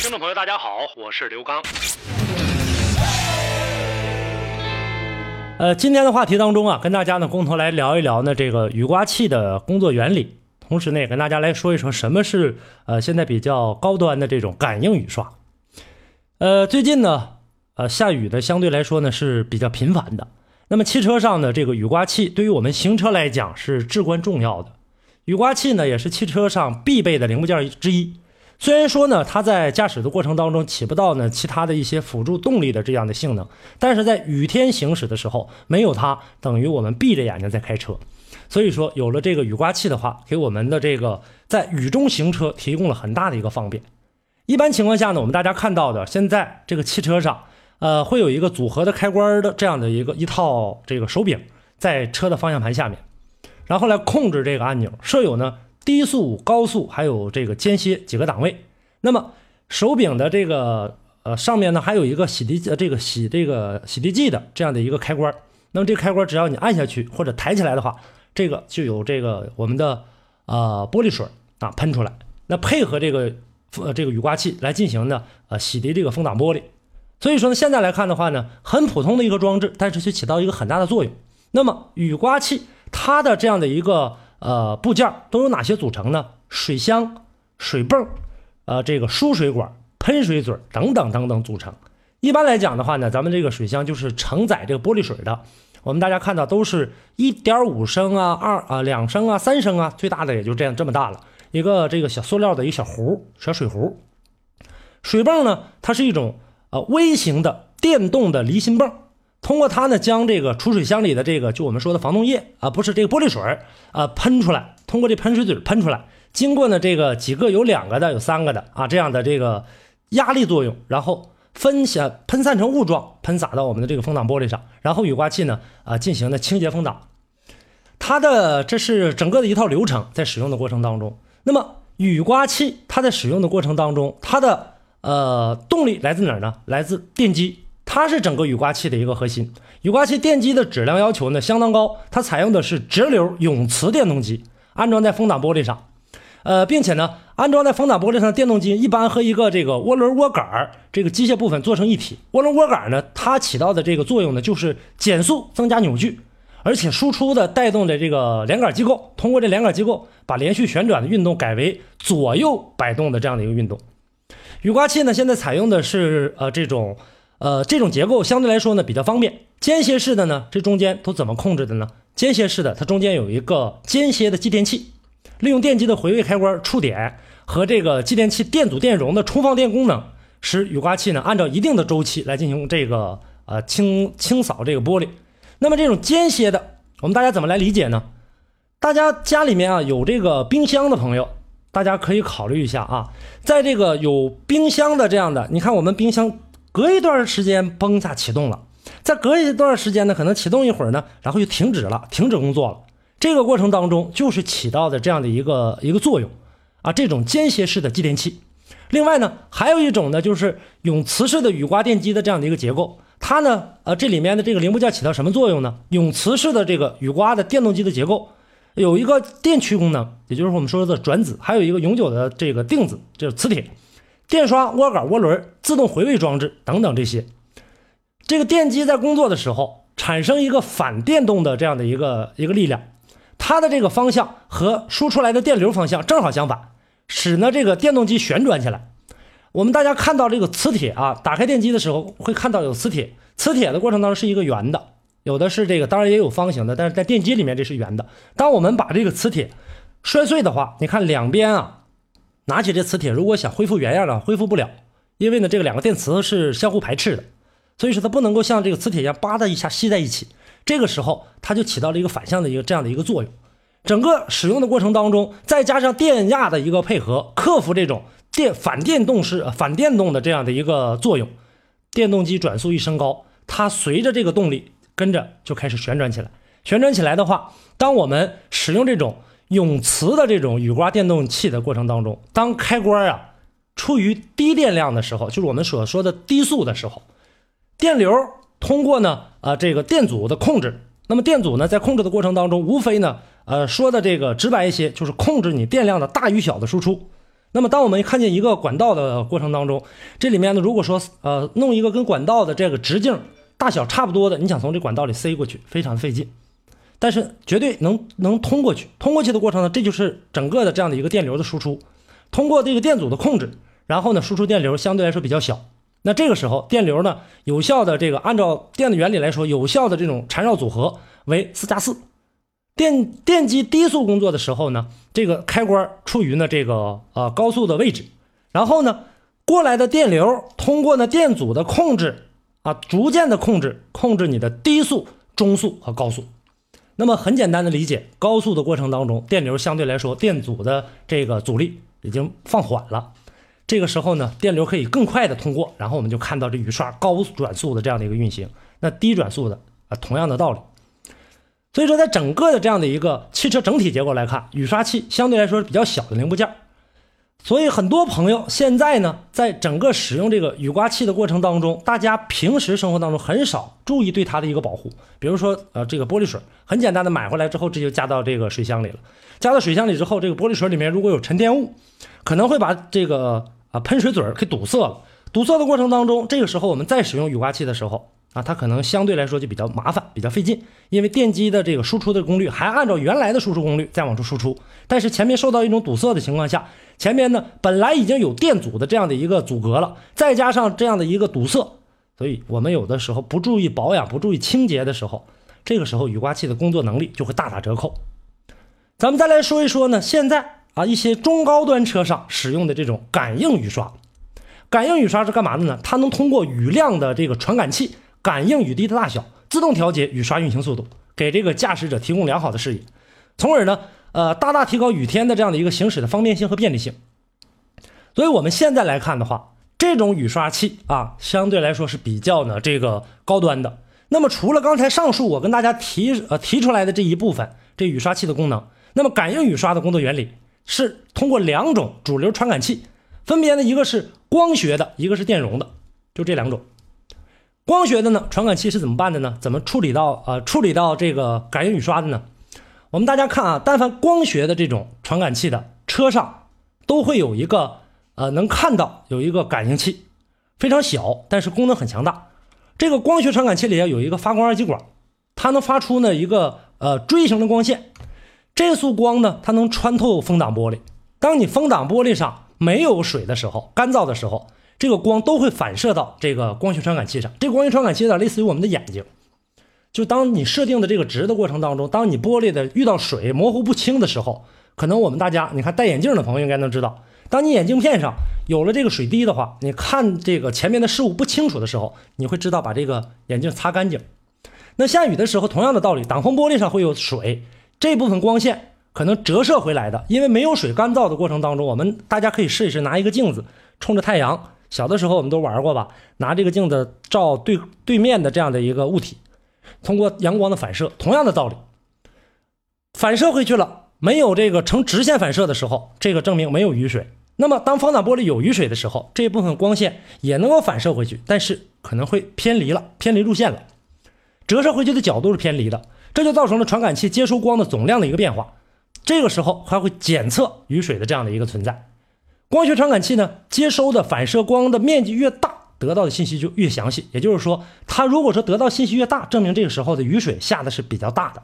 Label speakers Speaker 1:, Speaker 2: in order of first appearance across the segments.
Speaker 1: 听众朋友，大家好，我是刘刚。
Speaker 2: 呃，今天的话题当中啊，跟大家呢共同来聊一聊呢这个雨刮器的工作原理，同时呢也跟大家来说一说什么是呃现在比较高端的这种感应雨刷。呃，最近呢，呃下雨的相对来说呢是比较频繁的，那么汽车上的这个雨刮器对于我们行车来讲是至关重要的。雨刮器呢也是汽车上必备的零部件之一。虽然说呢，它在驾驶的过程当中起不到呢其他的一些辅助动力的这样的性能，但是在雨天行驶的时候，没有它等于我们闭着眼睛在开车。所以说，有了这个雨刮器的话，给我们的这个在雨中行车提供了很大的一个方便。一般情况下呢，我们大家看到的现在这个汽车上，呃，会有一个组合的开关的这样的一个一套这个手柄在车的方向盘下面，然后来控制这个按钮，设有呢。低速、高速，还有这个间歇几个档位。那么手柄的这个呃上面呢，还有一个洗涤呃这个洗这个洗涤剂的这样的一个开关。那么这个开关只要你按下去或者抬起来的话，这个就有这个我们的呃玻璃水啊喷出来。那配合这个呃这个雨刮器来进行呢呃洗涤这个风挡玻璃。所以说呢，现在来看的话呢，很普通的一个装置，但是却起到一个很大的作用。那么雨刮器它的这样的一个。呃，部件都有哪些组成呢？水箱、水泵，呃，这个输水管、喷水嘴等等等等组成。一般来讲的话呢，咱们这个水箱就是承载这个玻璃水的。我们大家看到都是一点五升啊、二啊、两升啊、三升啊，最大的也就这样这么大了。一个这个小塑料的一个小壶，小水壶。水泵呢，它是一种呃微型的电动的离心泵。通过它呢，将这个储水箱里的这个就我们说的防冻液啊，不是这个玻璃水啊，喷出来。通过这喷水嘴喷出来，经过呢这个几个有两个的，有三个的啊，这样的这个压力作用，然后分散喷散成雾状，喷洒到我们的这个风挡玻璃上，然后雨刮器呢啊进行的清洁风挡。它的这是整个的一套流程，在使用的过程当中，那么雨刮器它在使用的过程当中，它的呃动力来自哪儿呢？来自电机。它是整个雨刮器的一个核心。雨刮器电机的质量要求呢相当高，它采用的是直流永磁电动机，安装在风挡玻璃上。呃，并且呢，安装在风挡玻璃上的电动机一般和一个这个涡轮涡杆这个机械部分做成一体。涡轮涡杆呢，它起到的这个作用呢，就是减速增加扭矩，而且输出的带动的这个连杆机构，通过这连杆机构把连续旋转的运动改为左右摆动的这样的一个运动。雨刮器呢，现在采用的是呃这种。呃，这种结构相对来说呢比较方便。间歇式的呢，这中间都怎么控制的呢？间歇式的，它中间有一个间歇的继电器，利用电机的回位开关触点和这个继电器电阻电容的充放电功能，使雨刮器呢按照一定的周期来进行这个呃清清扫这个玻璃。那么这种间歇的，我们大家怎么来理解呢？大家家里面啊有这个冰箱的朋友，大家可以考虑一下啊，在这个有冰箱的这样的，你看我们冰箱。隔一段时间，嘣一下启动了，再隔一段时间呢，可能启动一会儿呢，然后就停止了，停止工作了。这个过程当中，就是起到的这样的一个一个作用啊，这种间歇式的继电器。另外呢，还有一种呢，就是永磁式的雨刮电机的这样的一个结构，它呢，呃，这里面的这个零部件起到什么作用呢？永磁式的这个雨刮的电动机的结构有一个电驱功能，也就是我们说的转子，还有一个永久的这个定子，就是磁铁。电刷、蜗杆、涡轮、自动回位装置等等这些，这个电机在工作的时候产生一个反电动的这样的一个一个力量，它的这个方向和输出来的电流方向正好相反，使呢这个电动机旋转起来。我们大家看到这个磁铁啊，打开电机的时候会看到有磁铁，磁铁的过程当中是一个圆的，有的是这个，当然也有方形的，但是在电机里面这是圆的。当我们把这个磁铁摔碎的话，你看两边啊。拿起这磁铁，如果想恢复原样呢，恢复不了，因为呢，这个两个电磁是相互排斥的，所以说它不能够像这个磁铁一样吧的一下吸在一起。这个时候，它就起到了一个反向的一个这样的一个作用。整个使用的过程当中，再加上电压的一个配合，克服这种电反电动式反电动的这样的一个作用，电动机转速一升高，它随着这个动力跟着就开始旋转起来。旋转起来的话，当我们使用这种永磁的这种雨刮电动器的过程当中，当开关啊处于低电量的时候，就是我们所说的低速的时候，电流通过呢啊这个电阻的控制，那么电阻呢在控制的过程当中，无非呢呃说的这个直白一些，就是控制你电量的大与小的输出。那么当我们看见一个管道的过程当中，这里面呢如果说呃弄一个跟管道的这个直径大小差不多的，你想从这管道里塞过去，非常费劲。但是绝对能能通过去，通过去的过程呢，这就是整个的这样的一个电流的输出，通过这个电阻的控制，然后呢，输出电流相对来说比较小。那这个时候电流呢，有效的这个按照电的原理来说，有效的这种缠绕组合为四加四。电电机低速工作的时候呢，这个开关处于呢这个呃高速的位置，然后呢过来的电流通过呢电阻的控制啊，逐渐的控制控制你的低速、中速和高速。那么很简单的理解，高速的过程当中，电流相对来说电阻的这个阻力已经放缓了，这个时候呢，电流可以更快的通过，然后我们就看到这雨刷高转速的这样的一个运行。那低转速的啊，同样的道理。所以说，在整个的这样的一个汽车整体结构来看，雨刷器相对来说是比较小的零部件。所以很多朋友现在呢，在整个使用这个雨刮器的过程当中，大家平时生活当中很少注意对它的一个保护。比如说，呃，这个玻璃水，很简单的买回来之后，直接加到这个水箱里了。加到水箱里之后，这个玻璃水里面如果有沉淀物，可能会把这个啊喷水嘴给堵塞了。堵塞的过程当中，这个时候我们再使用雨刮器的时候。啊，它可能相对来说就比较麻烦，比较费劲，因为电机的这个输出的功率还按照原来的输出功率再往出输出，但是前面受到一种堵塞的情况下，前面呢本来已经有电阻的这样的一个阻隔了，再加上这样的一个堵塞，所以我们有的时候不注意保养、不注意清洁的时候，这个时候雨刮器的工作能力就会大打折扣。咱们再来说一说呢，现在啊一些中高端车上使用的这种感应雨刷，感应雨刷是干嘛的呢？它能通过雨量的这个传感器。感应雨滴的大小，自动调节雨刷运行速度，给这个驾驶者提供良好的视野，从而呢，呃，大大提高雨天的这样的一个行驶的方便性和便利性。所以我们现在来看的话，这种雨刷器啊，相对来说是比较呢这个高端的。那么除了刚才上述我跟大家提呃提出来的这一部分，这雨刷器的功能，那么感应雨刷的工作原理是通过两种主流传感器，分别呢一个是光学的，一个是电容的，就这两种。光学的呢，传感器是怎么办的呢？怎么处理到呃处理到这个感应雨刷的呢？我们大家看啊，但凡光学的这种传感器的车上，都会有一个呃能看到有一个感应器，非常小，但是功能很强大。这个光学传感器里啊有一个发光二极管，它能发出呢一个呃锥形的光线，这束光呢它能穿透风挡玻璃。当你风挡玻璃上没有水的时候，干燥的时候。这个光都会反射到这个光学传感器上，这个光学传感器有点类似于我们的眼睛，就当你设定的这个值的过程当中，当你玻璃的遇到水模糊不清的时候，可能我们大家你看戴眼镜的朋友应该能知道，当你眼镜片上有了这个水滴的话，你看这个前面的事物不清楚的时候，你会知道把这个眼镜擦干净。那下雨的时候，同样的道理，挡风玻璃上会有水，这部分光线可能折射回来的，因为没有水干燥的过程当中，我们大家可以试一试，拿一个镜子冲着太阳。小的时候我们都玩过吧，拿这个镜子照对对面的这样的一个物体，通过阳光的反射，同样的道理，反射回去了，没有这个呈直线反射的时候，这个证明没有雨水。那么当防挡玻璃有雨水的时候，这一部分光线也能够反射回去，但是可能会偏离了，偏离路线了，折射回去的角度是偏离的，这就造成了传感器接收光的总量的一个变化。这个时候还会检测雨水的这样的一个存在。光学传感器呢，接收的反射光的面积越大，得到的信息就越详细。也就是说，它如果说得到信息越大，证明这个时候的雨水下的是比较大的。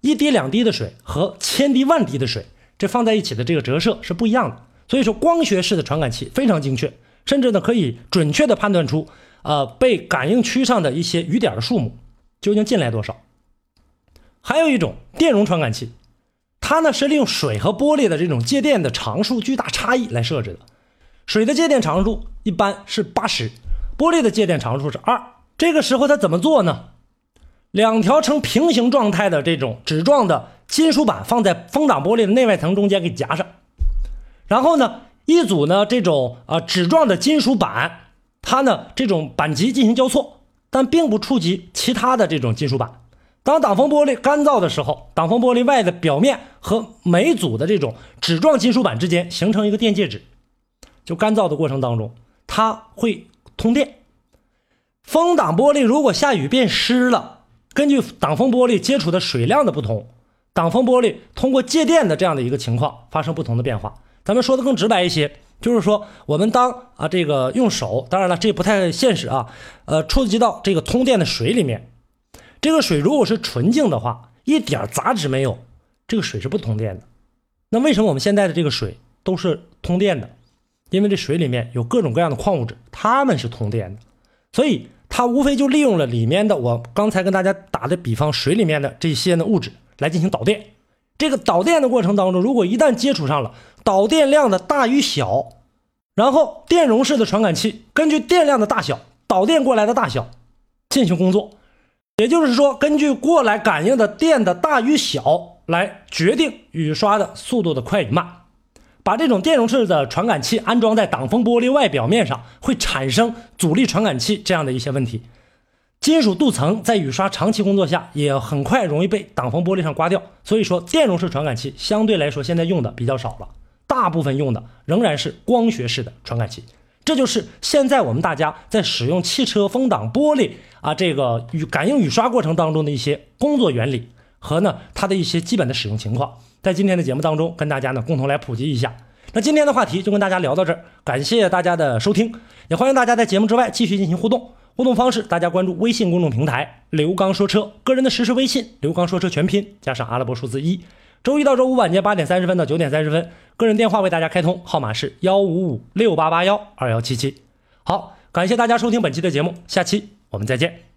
Speaker 2: 一滴两滴的水和千滴万滴的水，这放在一起的这个折射是不一样的。所以说，光学式的传感器非常精确，甚至呢可以准确的判断出，呃，被感应区上的一些雨点的数目究竟进来多少。还有一种电容传感器。它呢是利用水和玻璃的这种介电的常数巨大差异来设置的。水的介电常数一般是八十，玻璃的介电常数是二。这个时候它怎么做呢？两条呈平行状态的这种纸状的金属板放在风挡玻璃的内外层中间给夹上，然后呢，一组呢这种啊纸状的金属板。它呢这种板级进行交错，但并不触及其他的这种金属板。当挡风玻璃干燥的时候，挡风玻璃外的表面和每组的这种纸状金属板之间形成一个电介质，就干燥的过程当中，它会通电。风挡玻璃如果下雨变湿了，根据挡风玻璃接触的水量的不同，挡风玻璃通过借电的这样的一个情况发生不同的变化。咱们说的更直白一些，就是说我们当啊这个用手，当然了这不太现实啊，呃触及到这个通电的水里面。这个水如果是纯净的话，一点杂质没有，这个水是不通电的。那为什么我们现在的这个水都是通电的？因为这水里面有各种各样的矿物质，它们是通电的。所以它无非就利用了里面的我刚才跟大家打的比方，水里面的这些的物质来进行导电。这个导电的过程当中，如果一旦接触上了，导电量的大与小，然后电容式的传感器根据电量的大小，导电过来的大小进行工作。也就是说，根据过来感应的电的大与小来决定雨刷的速度的快与慢。把这种电容式的传感器安装在挡风玻璃外表面上，会产生阻力传感器这样的一些问题。金属镀层在雨刷长期工作下也很快容易被挡风玻璃上刮掉。所以说，电容式传感器相对来说现在用的比较少了，大部分用的仍然是光学式的传感器。这就是现在我们大家在使用汽车风挡玻璃啊，这个雨感应雨刷过程当中的一些工作原理和呢它的一些基本的使用情况，在今天的节目当中跟大家呢共同来普及一下。那今天的话题就跟大家聊到这儿，感谢大家的收听，也欢迎大家在节目之外继续进行互动。互动方式，大家关注微信公众平台“刘刚说车”，个人的实时微信“刘刚说车全拼”加上阿拉伯数字一。周一到周五晚间八点三十分到九点三十分，个人电话为大家开通，号码是幺五五六八八幺二幺七七。好，感谢大家收听本期的节目，下期我们再见。